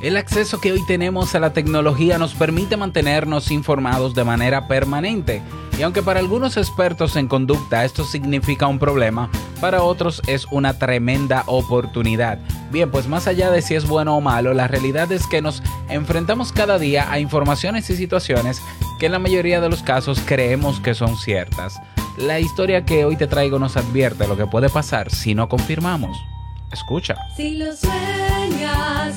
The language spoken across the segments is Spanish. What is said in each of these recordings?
El acceso que hoy tenemos a la tecnología nos permite mantenernos informados de manera permanente. Y aunque para algunos expertos en conducta esto significa un problema, para otros es una tremenda oportunidad. Bien, pues más allá de si es bueno o malo, la realidad es que nos enfrentamos cada día a informaciones y situaciones que en la mayoría de los casos creemos que son ciertas. La historia que hoy te traigo nos advierte lo que puede pasar si no confirmamos. Escucha. Si lo sueñas,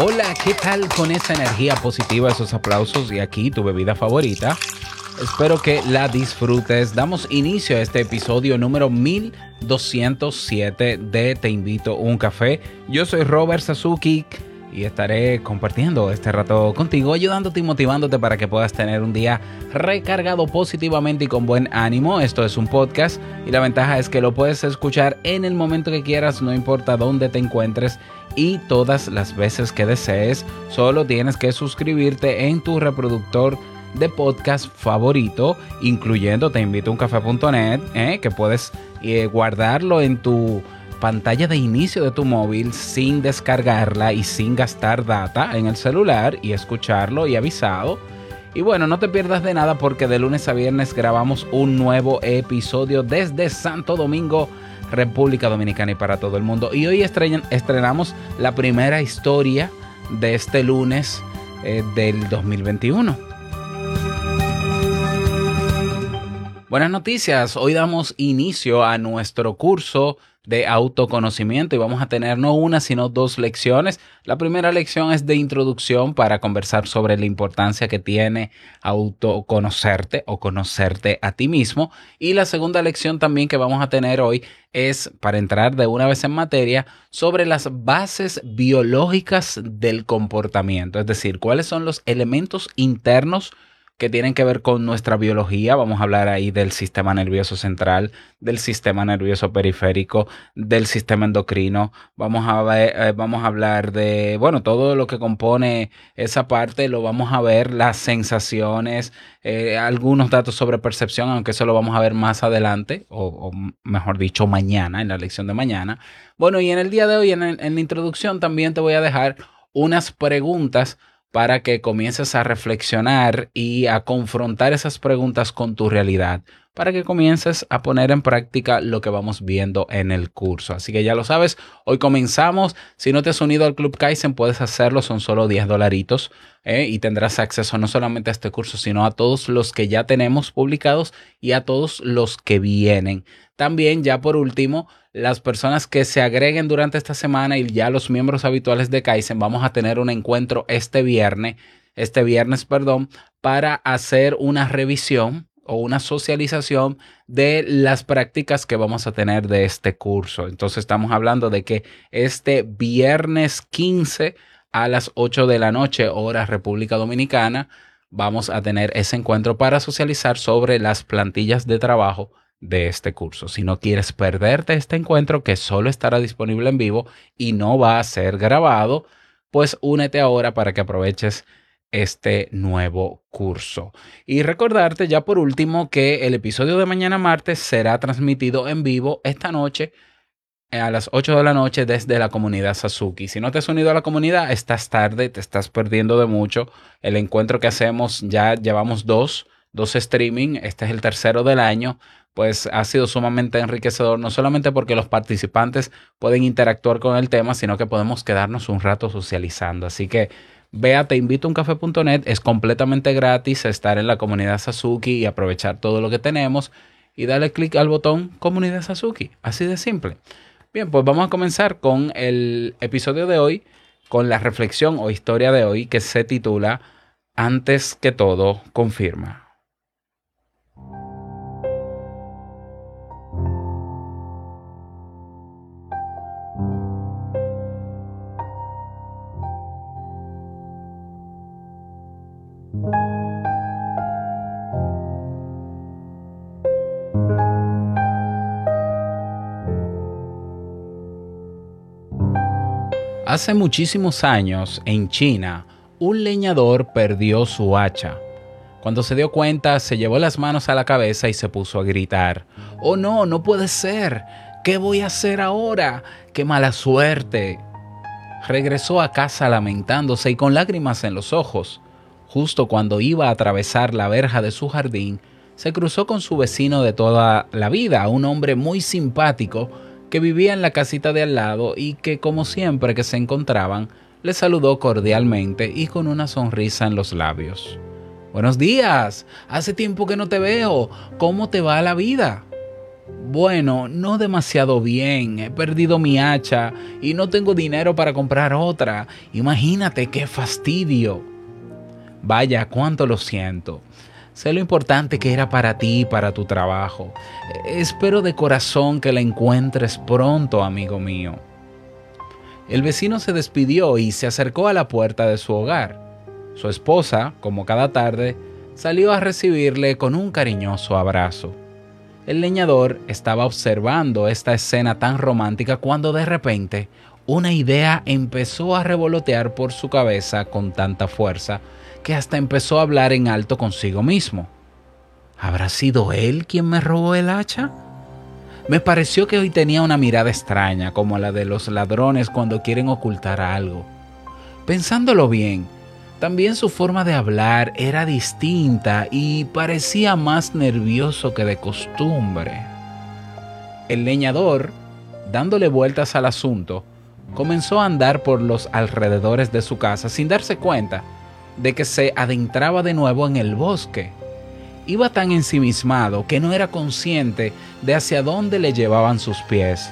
Hola, ¿qué tal con esa energía positiva, esos aplausos y aquí tu bebida favorita? Espero que la disfrutes. Damos inicio a este episodio número 1207 de Te invito a un café. Yo soy Robert Sasuki y estaré compartiendo este rato contigo, ayudándote y motivándote para que puedas tener un día recargado positivamente y con buen ánimo. Esto es un podcast y la ventaja es que lo puedes escuchar en el momento que quieras, no importa dónde te encuentres y todas las veces que desees. Solo tienes que suscribirte en tu reproductor de podcast favorito, incluyendo te invito a un café.net, ¿eh? que puedes eh, guardarlo en tu pantalla de inicio de tu móvil sin descargarla y sin gastar data en el celular y escucharlo y avisado. Y bueno, no te pierdas de nada porque de lunes a viernes grabamos un nuevo episodio desde Santo Domingo República Dominicana y para todo el mundo. Y hoy estrenamos la primera historia de este lunes eh, del 2021. Buenas noticias, hoy damos inicio a nuestro curso de autoconocimiento y vamos a tener no una sino dos lecciones. La primera lección es de introducción para conversar sobre la importancia que tiene autoconocerte o conocerte a ti mismo y la segunda lección también que vamos a tener hoy es para entrar de una vez en materia sobre las bases biológicas del comportamiento, es decir, cuáles son los elementos internos que tienen que ver con nuestra biología. Vamos a hablar ahí del sistema nervioso central, del sistema nervioso periférico, del sistema endocrino. Vamos a, ver, eh, vamos a hablar de, bueno, todo lo que compone esa parte, lo vamos a ver, las sensaciones, eh, algunos datos sobre percepción, aunque eso lo vamos a ver más adelante, o, mejor dicho, mañana, en la lección de mañana. Bueno, y en el día de hoy, en, en la introducción, también te voy a dejar unas preguntas para que comiences a reflexionar y a confrontar esas preguntas con tu realidad, para que comiences a poner en práctica lo que vamos viendo en el curso. Así que ya lo sabes, hoy comenzamos. Si no te has unido al Club Kaizen, puedes hacerlo, son solo 10 dolaritos ¿eh? y tendrás acceso no solamente a este curso, sino a todos los que ya tenemos publicados y a todos los que vienen. También, ya por último, las personas que se agreguen durante esta semana y ya los miembros habituales de Kaizen, vamos a tener un encuentro este viernes, este viernes, perdón, para hacer una revisión o una socialización de las prácticas que vamos a tener de este curso. Entonces estamos hablando de que este viernes 15 a las 8 de la noche, hora República Dominicana, vamos a tener ese encuentro para socializar sobre las plantillas de trabajo de este curso. Si no quieres perderte este encuentro que solo estará disponible en vivo y no va a ser grabado, pues únete ahora para que aproveches este nuevo curso. Y recordarte ya por último que el episodio de mañana martes será transmitido en vivo esta noche a las 8 de la noche desde la comunidad Sasuki. Si no te has unido a la comunidad, estás tarde, te estás perdiendo de mucho. El encuentro que hacemos ya llevamos dos, dos streaming, este es el tercero del año pues ha sido sumamente enriquecedor, no solamente porque los participantes pueden interactuar con el tema, sino que podemos quedarnos un rato socializando. Así que ve a teinvitouncafe.net, es completamente gratis estar en la comunidad Sasuki y aprovechar todo lo que tenemos y dale clic al botón Comunidad Sasuki, así de simple. Bien, pues vamos a comenzar con el episodio de hoy, con la reflexión o historia de hoy que se titula Antes que todo, confirma. Hace muchísimos años, en China, un leñador perdió su hacha. Cuando se dio cuenta, se llevó las manos a la cabeza y se puso a gritar. ¡Oh no, no puede ser! ¿Qué voy a hacer ahora? ¡Qué mala suerte! Regresó a casa lamentándose y con lágrimas en los ojos. Justo cuando iba a atravesar la verja de su jardín, se cruzó con su vecino de toda la vida, un hombre muy simpático, que vivía en la casita de al lado y que como siempre que se encontraban, le saludó cordialmente y con una sonrisa en los labios. Buenos días, hace tiempo que no te veo, ¿cómo te va la vida? Bueno, no demasiado bien, he perdido mi hacha y no tengo dinero para comprar otra. Imagínate qué fastidio. Vaya, cuánto lo siento. Sé lo importante que era para ti para tu trabajo. Espero de corazón que la encuentres pronto, amigo mío. El vecino se despidió y se acercó a la puerta de su hogar. Su esposa, como cada tarde, salió a recibirle con un cariñoso abrazo. El leñador estaba observando esta escena tan romántica cuando de repente una idea empezó a revolotear por su cabeza con tanta fuerza que hasta empezó a hablar en alto consigo mismo. ¿Habrá sido él quien me robó el hacha? Me pareció que hoy tenía una mirada extraña, como la de los ladrones cuando quieren ocultar algo. Pensándolo bien, también su forma de hablar era distinta y parecía más nervioso que de costumbre. El leñador, dándole vueltas al asunto, comenzó a andar por los alrededores de su casa sin darse cuenta de que se adentraba de nuevo en el bosque. Iba tan ensimismado que no era consciente de hacia dónde le llevaban sus pies.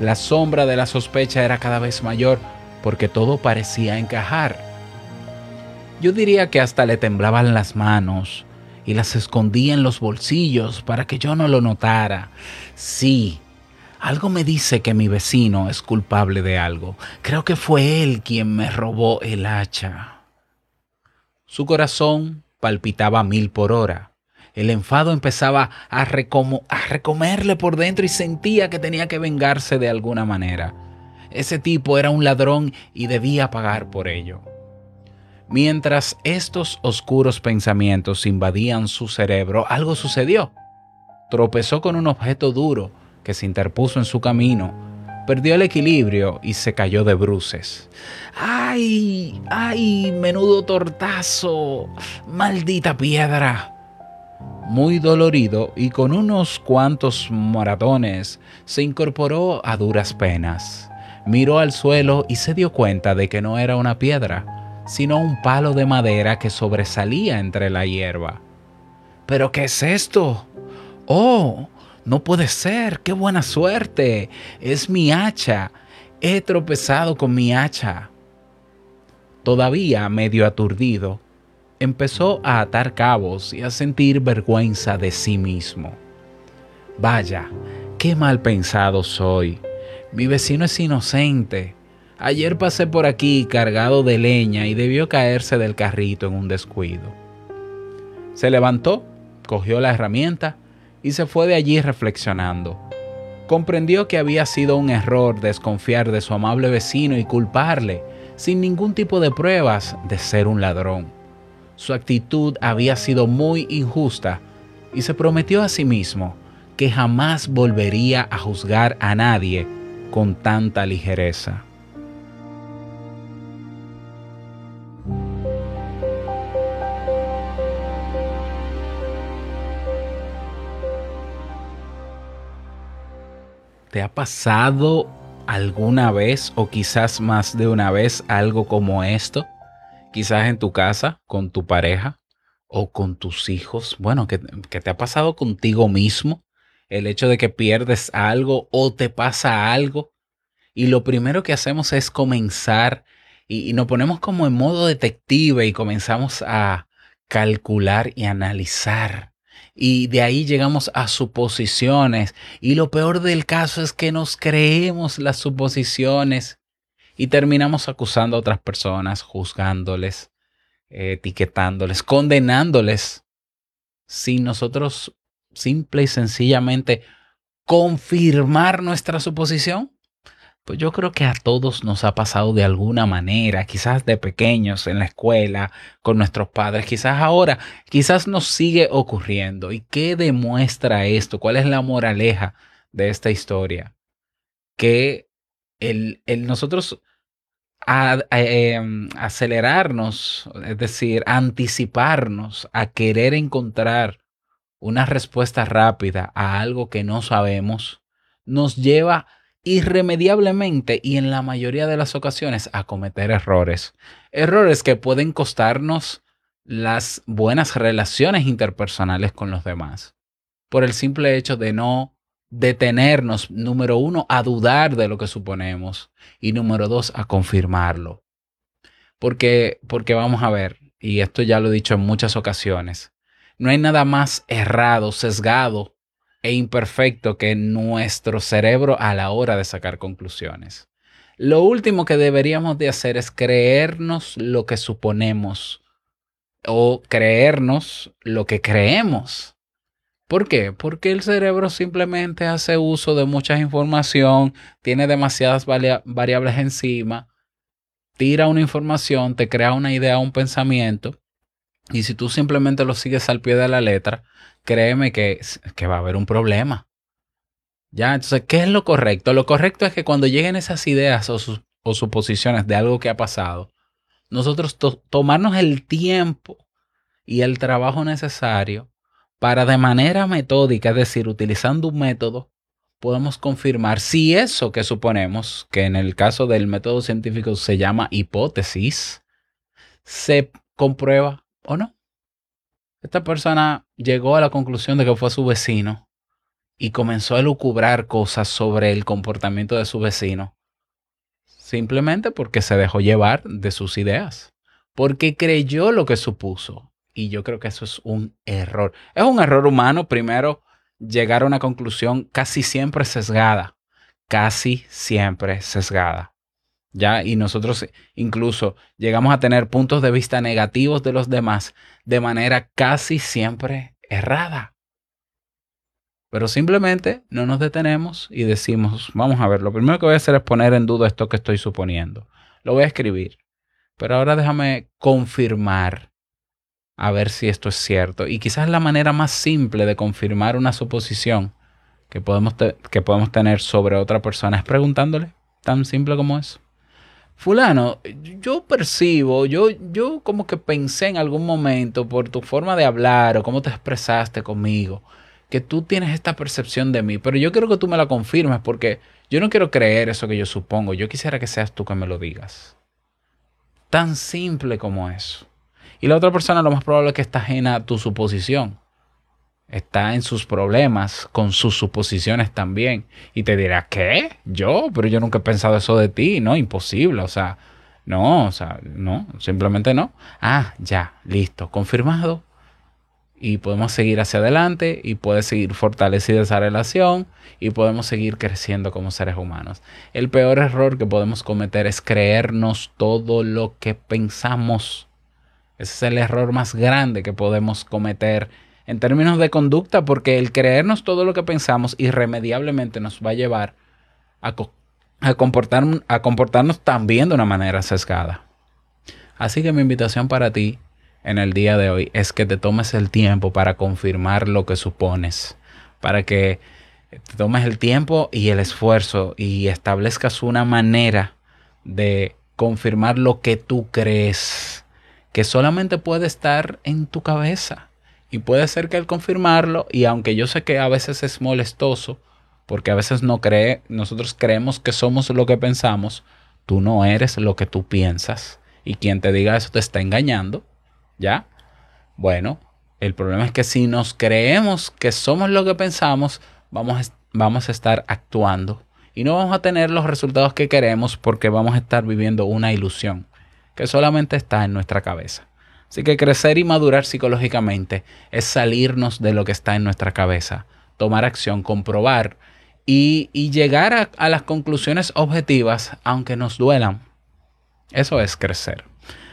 La sombra de la sospecha era cada vez mayor porque todo parecía encajar. Yo diría que hasta le temblaban las manos y las escondía en los bolsillos para que yo no lo notara. Sí, algo me dice que mi vecino es culpable de algo. Creo que fue él quien me robó el hacha. Su corazón palpitaba mil por hora. El enfado empezaba a, recomerle por dentro y sentía que tenía que vengarse de alguna manera. Ese tipo era un ladrón y debía pagar por ello. Mientras estos oscuros pensamientos invadían su cerebro, algo sucedió. Tropezó con un objeto duro que se interpuso en su camino perdió el equilibrio y se cayó de bruces. ¡Ay! ¡Ay! Menudo tortazo. Maldita piedra. Muy dolorido y con unos cuantos moratones, se incorporó a duras penas. Miró al suelo y se dio cuenta de que no era una piedra, sino un palo de madera que sobresalía entre la hierba. ¿Pero qué es esto? ¡Oh! No puede ser, qué buena suerte. Es mi hacha. He tropezado con mi hacha. Todavía medio aturdido, empezó a atar cabos y a sentir vergüenza de sí mismo. Vaya, qué mal pensado soy. Mi vecino es inocente. Ayer pasé por aquí cargado de leña y debió caerse del carrito en un descuido. Se levantó, cogió la herramienta y se fue de allí reflexionando. Comprendió que había sido un error desconfiar de su amable vecino y culparle, sin ningún tipo de pruebas, de ser un ladrón. Su actitud había sido muy injusta y se prometió a sí mismo que jamás volvería a juzgar a nadie con tanta ligereza. ¿Te ha pasado alguna vez o quizás más de una vez algo como esto? quizás en tu casa, con tu pareja o con tus hijos. Bueno, que, te ha pasado contigo mismo, el hecho de que pierdes algo o te pasa algo. Y lo primero que hacemos es comenzar y, y nos ponemos como en modo detective y comenzamos a calcular y analizar. Y de ahí llegamos a suposiciones. Y lo peor del caso es que nos creemos las suposiciones y terminamos acusando a otras personas, juzgándoles, etiquetándoles, condenándoles, sin nosotros simple y sencillamente confirmar nuestra suposición. Pues yo creo que a todos nos ha pasado de alguna manera, quizás de pequeños en la escuela, con nuestros padres, quizás ahora, quizás nos sigue ocurriendo. ¿Y qué demuestra esto? ¿Cuál es la moraleja de esta historia? Que el, nosotros em, acelerarnos, es decir, anticiparnos a querer encontrar una respuesta rápida a algo que no sabemos, nos lleva irremediablemente y en la mayoría de las ocasiones a cometer errores. Errores que pueden costarnos las buenas relaciones interpersonales con los demás. Por el simple hecho de no detenernos, número uno, a dudar de lo que suponemos y número dos, a confirmarlo. Porque, porque vamos a ver, y esto ya lo he dicho en muchas ocasiones, no hay nada más errado, sesgado e imperfecto que nuestro cerebro a la hora de sacar conclusiones. Lo último que deberíamos de hacer es creernos lo que suponemos o creernos lo que creemos. ¿Por qué? Porque el cerebro simplemente hace uso de mucha información, tiene demasiadas variables encima, tira una información, te crea una idea, un pensamiento, y si tú simplemente lo sigues al pie de la letra, créeme que, que va a haber un problema. Ya, entonces, ¿qué es lo correcto? Lo correcto es que cuando lleguen esas ideas o, o suposiciones de algo que ha pasado, nosotros tomarnos el tiempo y el trabajo necesario para de manera metódica, es decir, utilizando un método, podemos confirmar si eso que suponemos, que en el caso del método científico se llama hipótesis, se comprueba o no. Esta persona llegó a la conclusión de que fue su vecino y comenzó a lucubrar cosas sobre el comportamiento de su vecino, simplemente porque se dejó llevar de sus ideas, porque creyó lo que supuso y yo creo que eso es un error. Es un error humano, primero, llegar a una conclusión casi siempre sesgada. Casi siempre sesgada. ¿Ya? Y nosotros incluso llegamos a tener puntos de vista negativos de los demás de manera casi siempre errada. Pero simplemente no nos detenemos y decimos, vamos a ver, lo primero que voy a hacer es poner en duda esto que estoy suponiendo. Lo voy a escribir. Pero ahora déjame confirmar a ver si esto es cierto. Y quizás la manera más simple de confirmar una suposición que podemos, que podemos tener sobre otra persona es preguntándole, tan simple como eso. Fulano, yo percibo, yo, yo como que pensé en algún momento por tu forma de hablar o cómo te expresaste conmigo, que tú tienes esta percepción de mí, pero yo quiero que tú me la confirmes porque yo no quiero creer eso que yo supongo, yo quisiera que seas tú que me lo digas. Tan simple como eso. Y la otra persona lo más probable es que está ajena a tu suposición. Está en sus problemas, con sus suposiciones también. Y te dirá, ¿qué? ¿Yo? Pero yo nunca he pensado eso de ti. No, imposible. O sea, no, o sea, no, simplemente no. Ah, ya, listo, confirmado. Y podemos seguir hacia adelante y puede seguir fortalecida esa relación y podemos seguir creciendo como seres humanos. El peor error que podemos cometer es creernos todo lo que pensamos ese es el error más grande que podemos cometer en términos de conducta, porque el creernos todo lo que pensamos irremediablemente nos va a llevar a, a, comportar, a comportarnos también de una manera sesgada. Así que mi invitación para ti en el día de hoy es que te tomes el tiempo para confirmar lo que supones, para que te tomes el tiempo y el esfuerzo y establezcas una manera de confirmar lo que tú crees que solamente puede estar en tu cabeza. Y puede ser que al confirmarlo, y aunque yo sé que a veces es molestoso, porque a veces no cree, nosotros creemos que somos lo que pensamos, tú no eres lo que tú piensas. Y quien te diga eso te está engañando, ¿ya? Bueno, el problema es que si nos creemos que somos lo que pensamos, vamos a, vamos a estar actuando y no vamos a tener los resultados que queremos porque vamos a estar viviendo una ilusión que solamente está en nuestra cabeza. Así que crecer y madurar psicológicamente es salirnos de lo que está en nuestra cabeza, tomar acción, comprobar y, llegar a, a las conclusiones objetivas aunque nos duelan. Eso es crecer.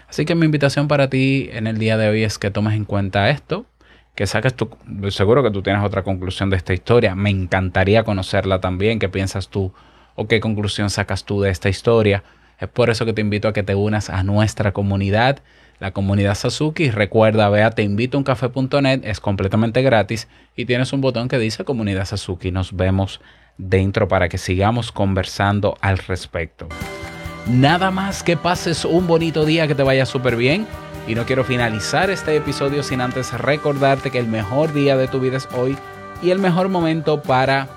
Así que mi invitación para ti en el día de hoy es que tomes en cuenta esto, que saques tu... Seguro que tú tienes otra conclusión de esta historia. Me encantaría conocerla también. ¿Qué piensas tú o qué conclusión sacas tú de esta historia? Es por eso que te invito a que te unas a nuestra comunidad, la comunidad Sasuki. Recuerda, ve a teinvitouncafe.net, es completamente gratis y tienes un botón que dice comunidad Sasuki. Nos vemos dentro para que sigamos conversando al respecto. Nada más que pases un bonito día, que te vaya súper bien. Y no quiero finalizar este episodio sin antes recordarte que el mejor día de tu vida es hoy y el mejor momento para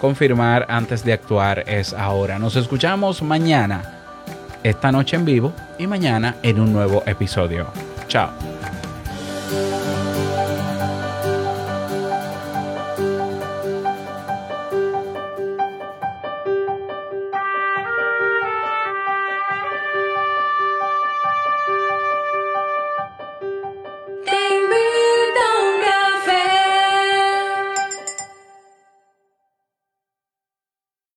confirmar antes de actuar es ahora. Nos escuchamos mañana, esta noche en vivo y mañana en un nuevo episodio. Chao.